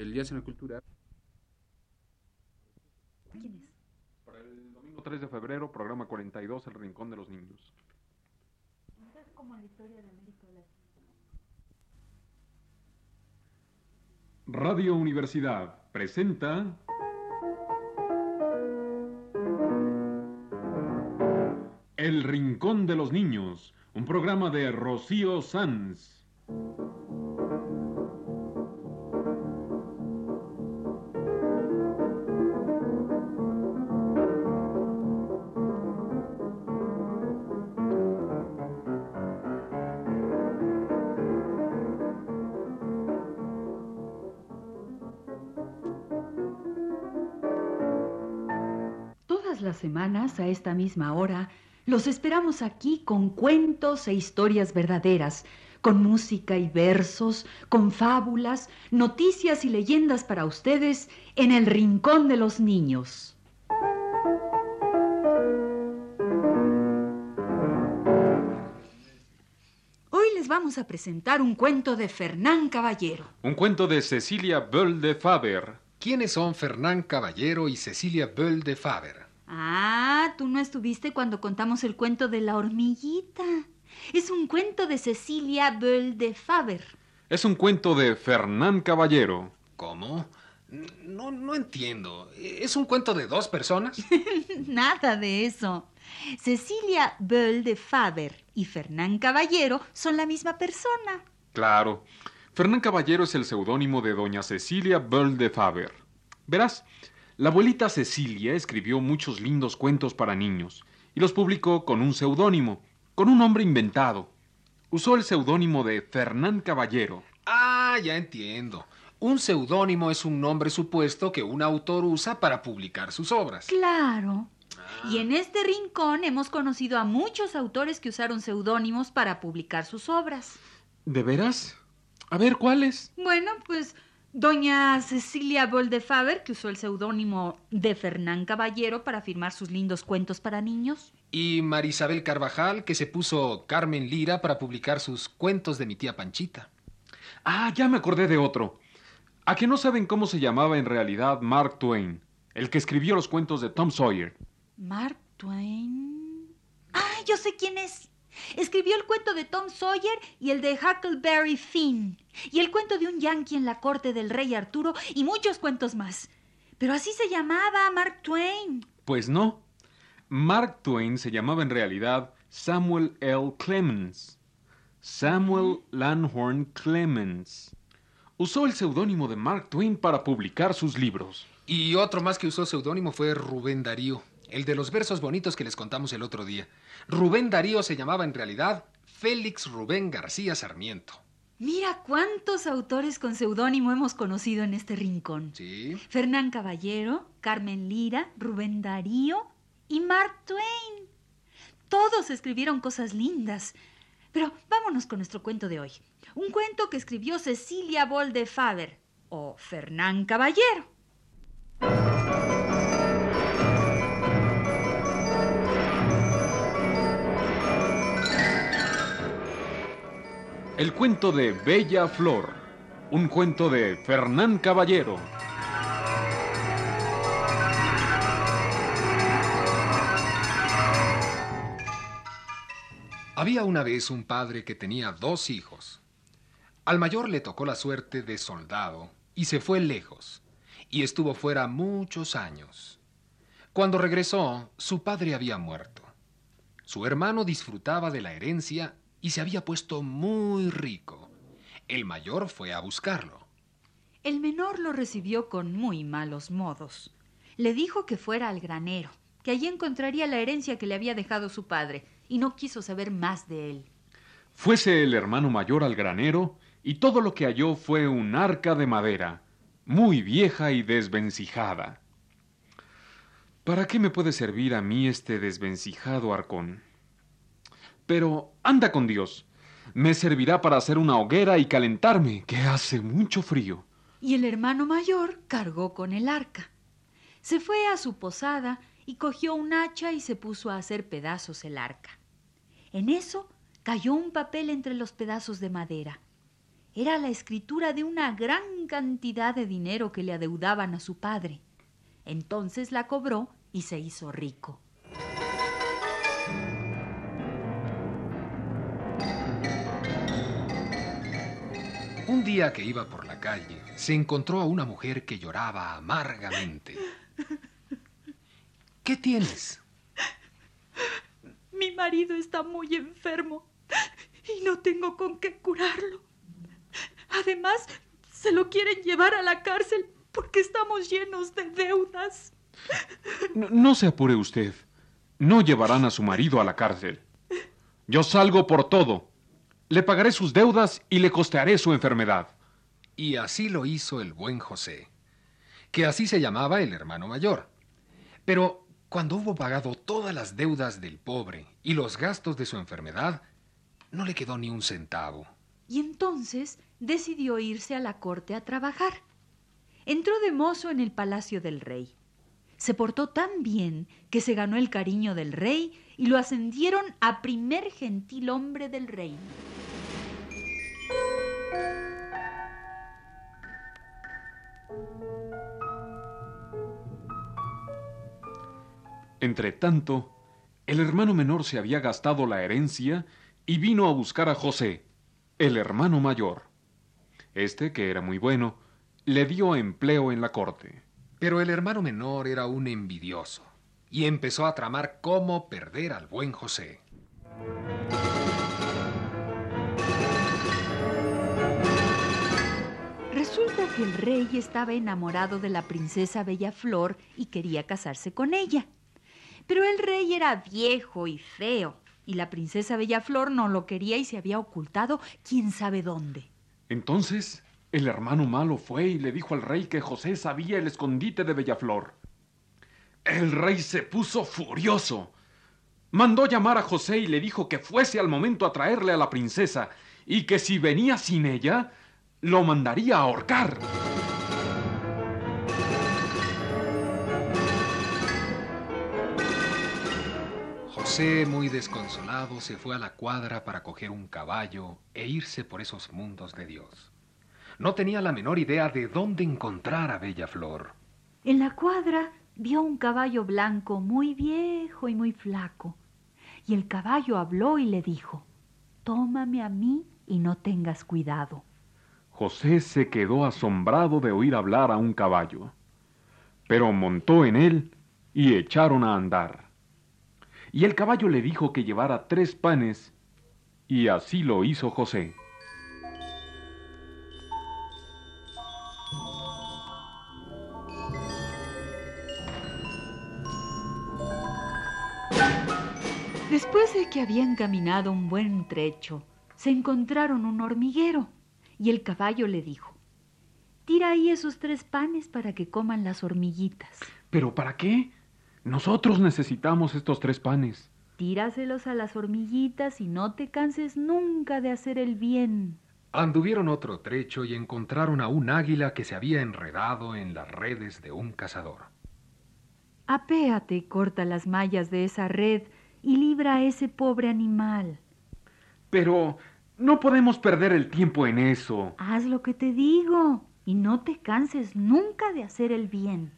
el Día Cena Cultura. ¿Quién es? Para el domingo 3 de febrero, programa 42, El Rincón de los Niños. Es como la historia de América Latina. Radio Universidad presenta El Rincón de los Niños, un programa de Rocío Sanz. Las semanas, a esta misma hora, los esperamos aquí con cuentos e historias verdaderas, con música y versos, con fábulas, noticias y leyendas para ustedes en el Rincón de los Niños. Hoy les vamos a presentar un cuento de Fernán Caballero. Un cuento de Cecilia Böll de Faber. ¿Quiénes son Fernán Caballero y Cecilia Böll de Faber? Ah, tú no estuviste cuando contamos el cuento de la hormiguita. Es un cuento de Cecilia Böll de Faber. Es un cuento de Fernán Caballero. ¿Cómo? No, no entiendo. ¿Es un cuento de dos personas? Nada de eso. Cecilia Böll de Faber y Fernán Caballero son la misma persona. Claro. Fernán Caballero es el seudónimo de doña Cecilia Böll de Faber. Verás, la abuelita Cecilia escribió muchos lindos cuentos para niños y los publicó con un seudónimo, con un nombre inventado. Usó el seudónimo de Fernán Caballero. Ah, ya entiendo. Un seudónimo es un nombre supuesto que un autor usa para publicar sus obras. Claro. Y en este rincón hemos conocido a muchos autores que usaron seudónimos para publicar sus obras. ¿De veras? A ver, ¿cuáles? Bueno, pues doña Cecilia Böll de Faber, que usó el seudónimo de Fernán Caballero para firmar sus lindos cuentos para niños. Y Marisabel Carvajal, que se puso Carmen Lira para publicar sus cuentos de mi tía Panchita. Ah, ya me acordé de otro. ¿A que no saben cómo se llamaba en realidad Mark Twain? El que escribió los cuentos de Tom Sawyer. Mark Twain. Ah, yo sé quién es. Escribió el cuento de Tom Sawyer y el de Huckleberry Finn. Y el cuento de un yankee en la corte del rey Arturo y muchos cuentos más. Pero así se llamaba Mark Twain. Pues no. Mark Twain se llamaba en realidad Samuel L. Clemens. Samuel Langhorne Clemens. Usó el seudónimo de Mark Twain para publicar sus libros. Y otro más que usó seudónimo fue Rubén Darío, el de los versos bonitos que les contamos el otro día. Rubén Darío se llamaba en realidad Félix Rubén García Sarmiento. Mira cuántos autores con seudónimo hemos conocido en este rincón. Sí. Fernán Caballero, Carmen Lira, Rubén Darío y Mark Twain. Todos escribieron cosas lindas. Pero vámonos con nuestro cuento de hoy. Un cuento que escribió Cecilia Böll de Faber o Fernán Caballero. El cuento de Bella Flor. Un cuento de Fernán Caballero. Había una vez un padre que tenía dos hijos. Al mayor le tocó la suerte de soldado y se fue lejos, y estuvo fuera muchos años. Cuando regresó, su padre había muerto. Su hermano disfrutaba de la herencia y se había puesto muy rico. El mayor fue a buscarlo. El menor lo recibió con muy malos modos. Le dijo que fuera al granero, que allí encontraría la herencia que le había dejado su padre, y no quiso saber más de él. Fuese el hermano mayor al granero, y todo lo que halló fue un arca de madera, muy vieja y desvencijada. ¿Para qué me puede servir a mí este desvencijado arcón? Pero anda con Dios. Me servirá para hacer una hoguera y calentarme, que hace mucho frío. Y el hermano mayor cargó con el arca. Se fue a su posada y cogió un hacha y se puso a hacer pedazos el arca. En eso cayó un papel entre los pedazos de madera. Era la escritura de una gran cantidad de dinero que le adeudaban a su padre. Entonces la cobró y se hizo rico. Un día que iba por la calle, se encontró a una mujer que lloraba amargamente. ¿Qué tienes? Mi marido está muy enfermo y no tengo con qué curarlo. Además, se lo quieren llevar a la cárcel porque estamos llenos de deudas. No, no, se apure usted. No llevarán a su marido a la cárcel. Yo salgo por todo. Le pagaré sus deudas y le costearé su enfermedad. Y así lo hizo el buen José, que así se llamaba el hermano mayor. Pero cuando hubo pagado todas las deudas del pobre y los gastos de su enfermedad, no le quedó ni un centavo. Y entonces decidió irse a la corte a trabajar. Entró de mozo en el palacio del rey. Se portó tan bien que se ganó el cariño del rey y lo ascendieron a primer gentil hombre del reino. Entretanto, el hermano menor se había gastado la herencia y vino a buscar a José, el hermano mayor. Este, que era muy bueno, le dio empleo en la corte. Pero el hermano menor era un envidioso y empezó a tramar cómo perder al buen José. Resulta que el rey estaba enamorado de la princesa Bellaflor y quería casarse con ella. Pero el rey era viejo y feo, y la princesa Bellaflor no lo quería y se había ocultado quién sabe dónde. Entonces, el hermano malo fue y le dijo al rey que José sabía el escondite de Bellaflor. El rey se puso furioso. Mandó llamar a José y le dijo que fuese al momento a traerle a la princesa y que si venía sin ella, lo mandaría a ahorcar. José, muy desconsolado, se fue a la cuadra para coger un caballo e irse por esos mundos de Dios. No tenía la menor idea de dónde encontrar a Bella Flor. En la cuadra vio un caballo blanco muy viejo y muy flaco. Y el caballo habló y le dijo, Tómame a mí y no tengas cuidado. José se quedó asombrado de oír hablar a un caballo, pero montó en él y echaron a andar. Y el caballo le dijo que llevara tres panes, y así lo hizo José. De que habían caminado un buen trecho, se encontraron un hormiguero y el caballo le dijo, Tira ahí esos tres panes para que coman las hormiguitas. ¿Pero para qué? Nosotros necesitamos estos tres panes. Tíraselos a las hormiguitas y no te canses nunca de hacer el bien. Anduvieron otro trecho y encontraron a un águila que se había enredado en las redes de un cazador. Apéate y corta las mallas de esa red y libra a ese pobre animal. Pero no podemos perder el tiempo en eso. Haz lo que te digo y no te canses nunca de hacer el bien.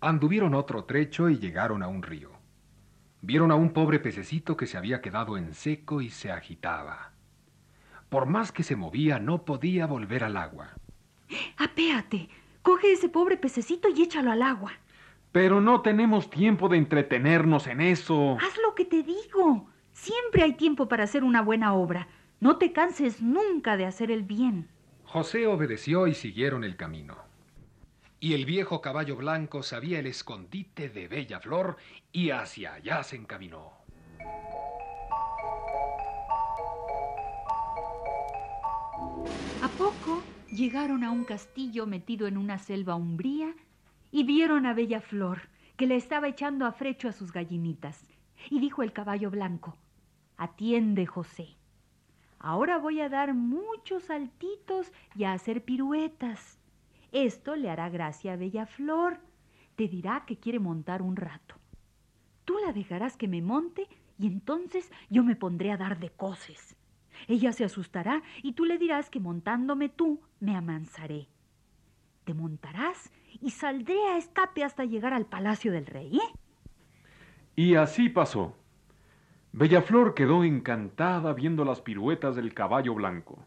Anduvieron otro trecho y llegaron a un río. Vieron a un pobre pececito que se había quedado en seco y se agitaba. Por más que se movía, no podía volver al agua. Apéate, coge ese pobre pececito y échalo al agua. Pero no tenemos tiempo de entretenernos en eso. Haz lo que te digo. Siempre hay tiempo para hacer una buena obra. No te canses nunca de hacer el bien. José obedeció y siguieron el camino. Y el viejo caballo blanco sabía el escondite de Bella Flor y hacia allá se encaminó. A poco llegaron a un castillo metido en una selva umbría y vieron a Bella Flor, que le estaba echando a frecho a sus gallinitas. Y dijo el caballo blanco, Atiende, José. Ahora voy a dar muchos saltitos y a hacer piruetas. Esto le hará gracia a Bella Flor. Te dirá que quiere montar un rato. Tú la dejarás que me monte y entonces yo me pondré a dar de coces. Ella se asustará y tú le dirás que montándome tú me amansaré. Te montarás y saldré a escape hasta llegar al palacio del rey. ¿eh? Y así pasó. Bellaflor quedó encantada viendo las piruetas del caballo blanco.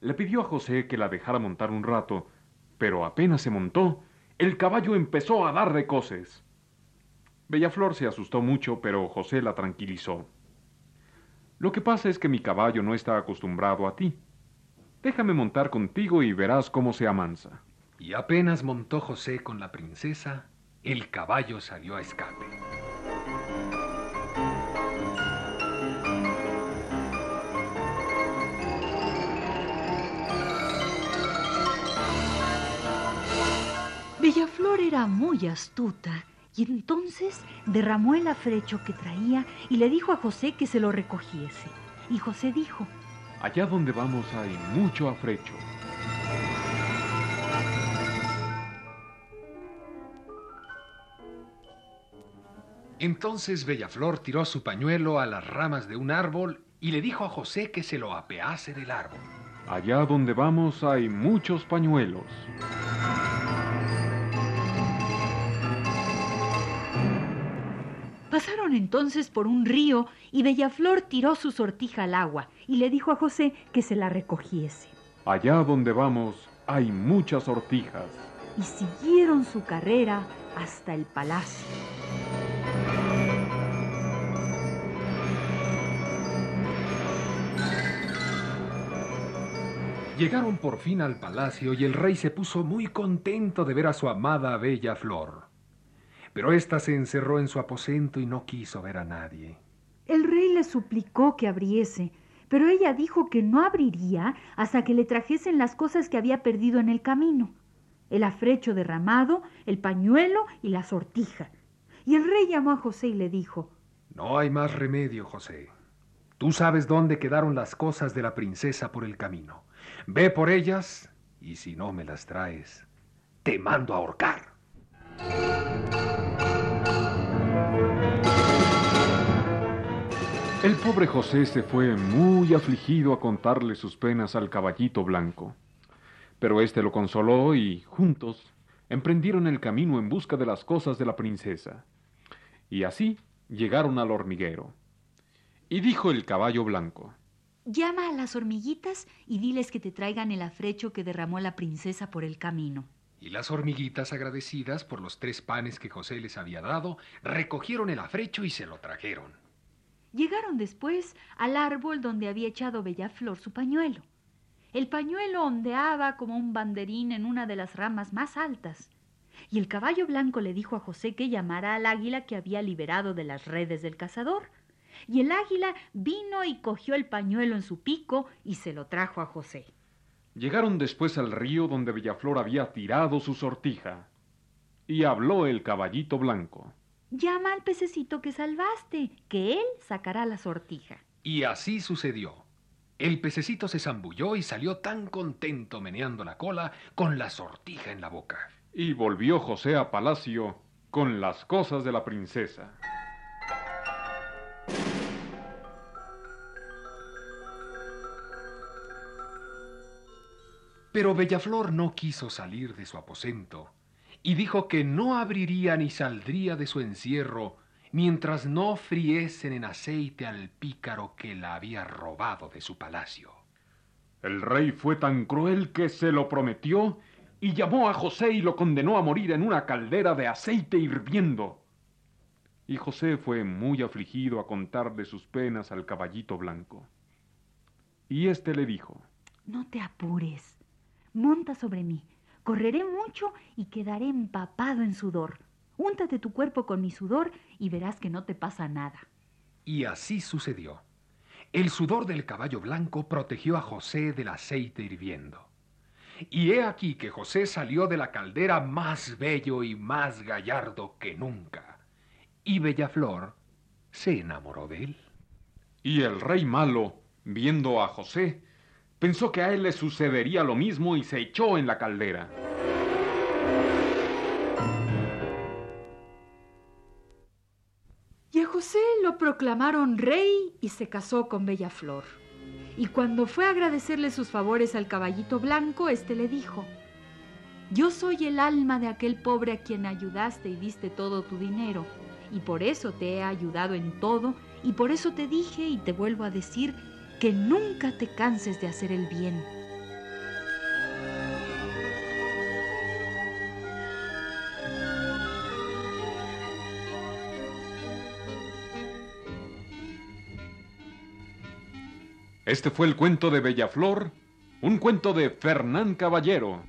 Le pidió a José que la dejara montar un rato, pero apenas se montó, el caballo empezó a dar recoces. Bellaflor se asustó mucho, pero José la tranquilizó. Lo que pasa es que mi caballo no está acostumbrado a ti. Déjame montar contigo y verás cómo se amansa. Y apenas montó José con la princesa, el caballo salió a escape. Bellaflor era muy astuta y entonces derramó el afrecho que traía y le dijo a José que se lo recogiese. Y José dijo, Allá donde vamos hay mucho afrecho. Entonces Bellaflor tiró su pañuelo a las ramas de un árbol y le dijo a José que se lo apease del árbol. Allá donde vamos hay muchos pañuelos. Pasaron entonces por un río y Bellaflor tiró su sortija al agua y le dijo a José que se la recogiese. Allá donde vamos hay muchas sortijas. Y siguieron su carrera hasta el palacio. Llegaron por fin al palacio y el rey se puso muy contento de ver a su amada bella flor. Pero ésta se encerró en su aposento y no quiso ver a nadie. El rey le suplicó que abriese, pero ella dijo que no abriría hasta que le trajesen las cosas que había perdido en el camino. El afrecho derramado, el pañuelo y la sortija. Y el rey llamó a José y le dijo, No hay más remedio, José. Tú sabes dónde quedaron las cosas de la princesa por el camino. Ve por ellas y si no me las traes, te mando a ahorcar. El pobre José se fue muy afligido a contarle sus penas al caballito blanco. Pero éste lo consoló y, juntos, emprendieron el camino en busca de las cosas de la princesa. Y así llegaron al hormiguero. Y dijo el caballo blanco, Llama a las hormiguitas y diles que te traigan el afrecho que derramó la princesa por el camino. Y las hormiguitas, agradecidas por los tres panes que José les había dado, recogieron el afrecho y se lo trajeron. Llegaron después al árbol donde había echado Bellaflor su pañuelo. El pañuelo ondeaba como un banderín en una de las ramas más altas. Y el caballo blanco le dijo a José que llamara al águila que había liberado de las redes del cazador y el águila vino y cogió el pañuelo en su pico y se lo trajo a José. Llegaron después al río donde Bellaflor había tirado su sortija. Y habló el caballito blanco. Llama al pececito que salvaste, que él sacará la sortija. Y así sucedió. El pececito se zambulló y salió tan contento meneando la cola con la sortija en la boca. Y volvió José a palacio con las cosas de la princesa. Pero Bellaflor no quiso salir de su aposento y dijo que no abriría ni saldría de su encierro mientras no friesen en aceite al pícaro que la había robado de su palacio. El rey fue tan cruel que se lo prometió y llamó a José y lo condenó a morir en una caldera de aceite hirviendo. Y José fue muy afligido a contar de sus penas al caballito blanco. Y éste le dijo, No te apures, Monta sobre mí. Correré mucho y quedaré empapado en sudor. Úntate tu cuerpo con mi sudor y verás que no te pasa nada. Y así sucedió. El sudor del caballo blanco protegió a José del aceite hirviendo. Y he aquí que José salió de la caldera más bello y más gallardo que nunca. Y Bellaflor se enamoró de él. Y el rey malo, viendo a José, Pensó que a él le sucedería lo mismo y se echó en la caldera. Y a José lo proclamaron rey y se casó con Bella Flor. Y cuando fue a agradecerle sus favores al caballito blanco, éste le dijo, Yo soy el alma de aquel pobre a quien ayudaste y diste todo tu dinero, y por eso te he ayudado en todo, y por eso te dije y te vuelvo a decir que nunca te canses de hacer el bien. Este fue el cuento de Bellaflor, un cuento de Fernán Caballero.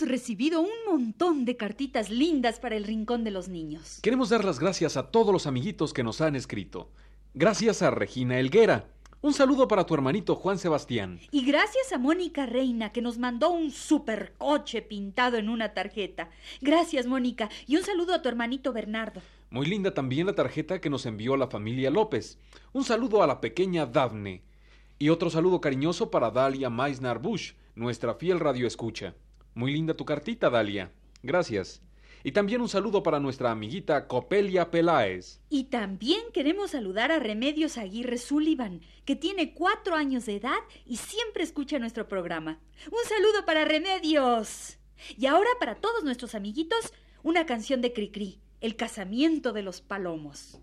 Hemos recibido un montón de cartitas lindas para el Rincón de los Niños. Queremos dar las gracias a todos los amiguitos que nos han escrito. Gracias a Regina Elguera, un saludo para tu hermanito Juan Sebastián. Y gracias a Mónica Reina, que nos mandó un supercoche pintado en una tarjeta. Gracias, Mónica. Y un saludo a tu hermanito Bernardo. Muy linda también la tarjeta que nos envió la familia López. Un saludo a la pequeña Dafne. Y otro saludo cariñoso para Dalia Meisner Bush, nuestra fiel radioescucha. Muy linda tu cartita, Dalia. Gracias. Y también un saludo para nuestra amiguita Copelia Peláez. Y también queremos saludar a Remedios Aguirre Sullivan, que tiene cuatro años de edad y siempre escucha nuestro programa. Un saludo para Remedios. Y ahora para todos nuestros amiguitos, una canción de Cricri, El casamiento de los palomos.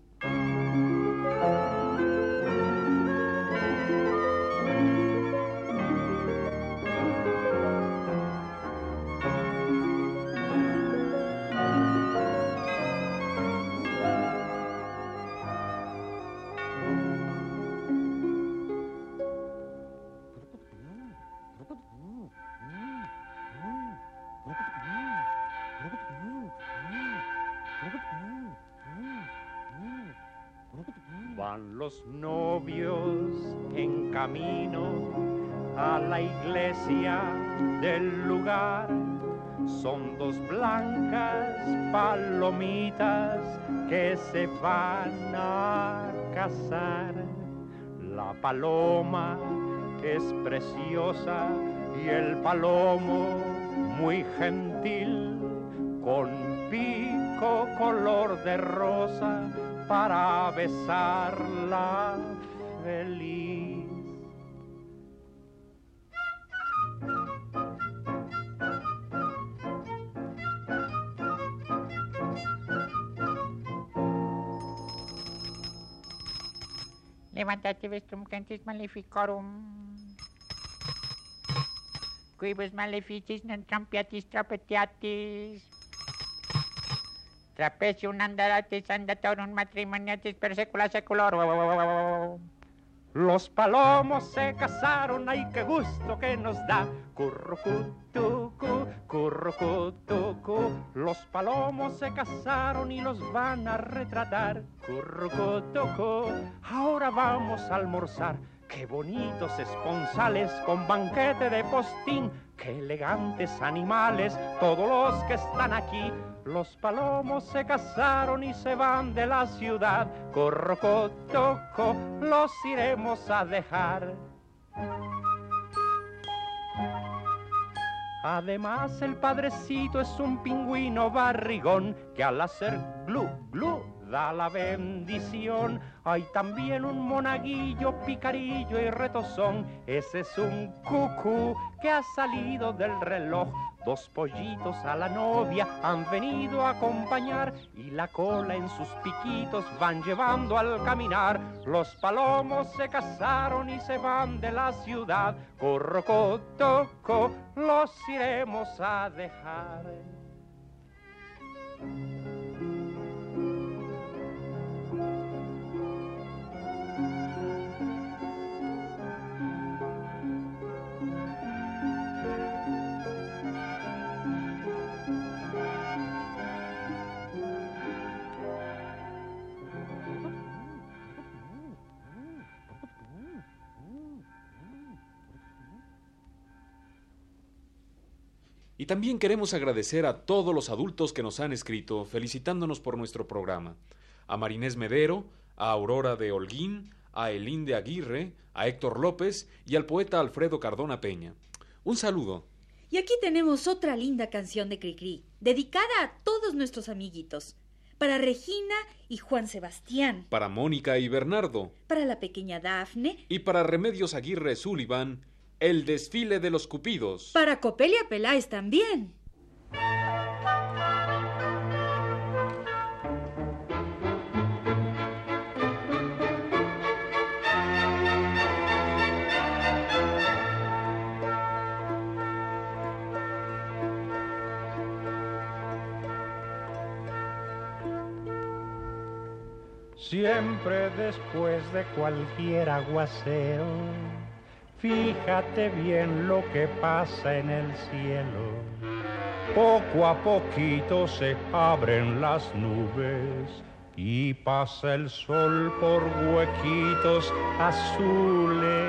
Van a casar. La paloma es preciosa y el palomo muy gentil, con pico color de rosa para besarla feliz. Levantate vestrum cantis maleficorum. Quibus maleficis non trampiatis trapetiatis. Trapecium andaratis andatorum matrimoniatis per secula seculorum. Los palomos se casaron, ay qué gusto que nos da. Currucutucu. Los palomos se casaron y los van a retratar. Currucutucu. Ahora vamos a almorzar. Qué bonitos esponsales con banquete de postín. Qué elegantes animales, todos los que están aquí. Los palomos se casaron y se van de la ciudad. Corrocotoco, los iremos a dejar. Además, el padrecito es un pingüino barrigón que al hacer glu, glu, da la bendición. Hay también un monaguillo, picarillo y retozón. Ese es un cucú que ha salido del reloj. Dos pollitos a la novia han venido a acompañar y la cola en sus piquitos van llevando al caminar. Los palomos se casaron y se van de la ciudad. Corrocotoco, los iremos a dejar. Y también queremos agradecer a todos los adultos que nos han escrito felicitándonos por nuestro programa. A Marinés Medero, a Aurora de Holguín, a Elín de Aguirre, a Héctor López y al poeta Alfredo Cardona Peña. Un saludo. Y aquí tenemos otra linda canción de Cricri, dedicada a todos nuestros amiguitos. Para Regina y Juan Sebastián. Para Mónica y Bernardo. Para la pequeña Dafne. Y para Remedios Aguirre Sullivan, el desfile de los cupidos. Para Copelia Peláez también. Siempre después de cualquier aguacero, fíjate bien lo que pasa en el cielo. Poco a poquito se abren las nubes y pasa el sol por huequitos azules.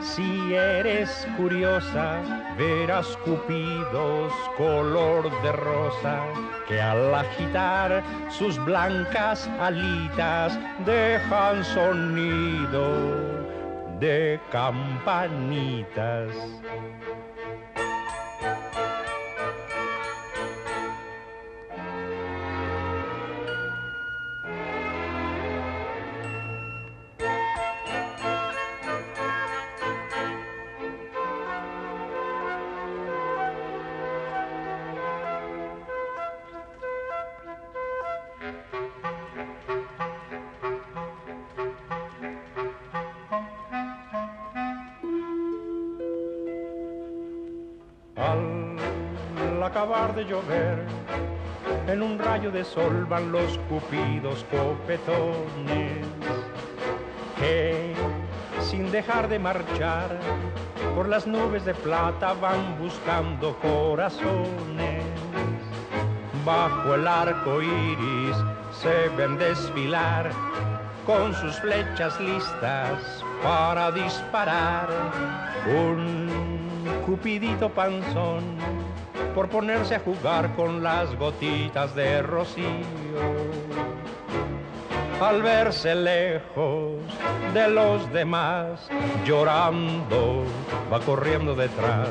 Si eres curiosa, verás cupidos color de rosa que al agitar sus blancas alitas dejan sonido de campanitas. Llover, en un rayo de sol van los cupidos copetones que, sin dejar de marchar, por las nubes de plata van buscando corazones. Bajo el arco iris se ven desfilar con sus flechas listas para disparar. Un cupidito panzón por ponerse a jugar con las gotitas de rocío. Al verse lejos de los demás, llorando, va corriendo detrás.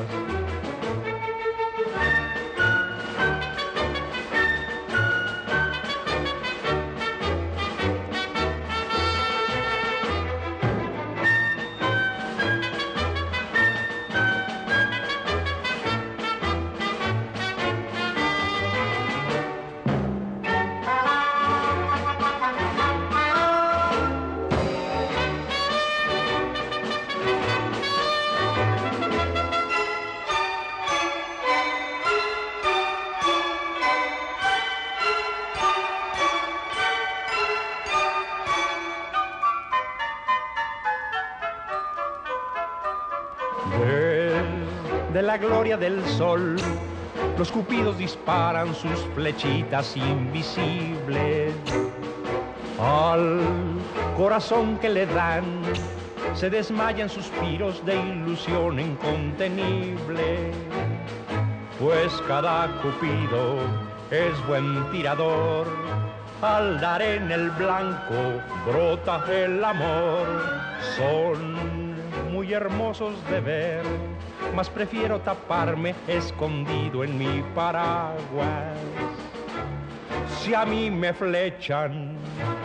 Gloria del sol, los cupidos disparan sus flechitas invisibles. Al corazón que le dan, se desmayan suspiros de ilusión incontenible. Pues cada cupido es buen tirador, al dar en el blanco brota el amor. Son muy hermosos de ver, mas prefiero taparme escondido en mi paraguas. Si a mí me flechan,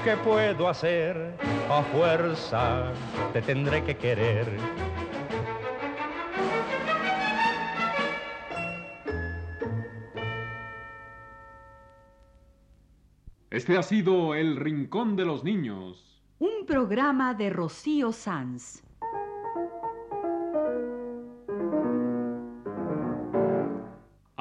¿qué puedo hacer? A fuerza te tendré que querer. Este ha sido El Rincón de los Niños. Un programa de Rocío Sanz.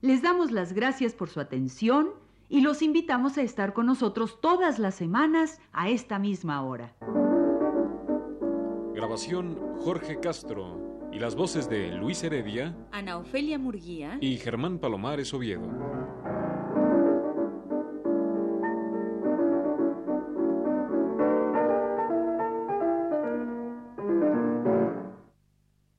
les damos las gracias por su atención y los invitamos a estar con nosotros todas las semanas a esta misma hora. Grabación Jorge Castro. Y las voces de Luis Heredia Ana Ofelia Murguía y Germán Palomares Oviedo.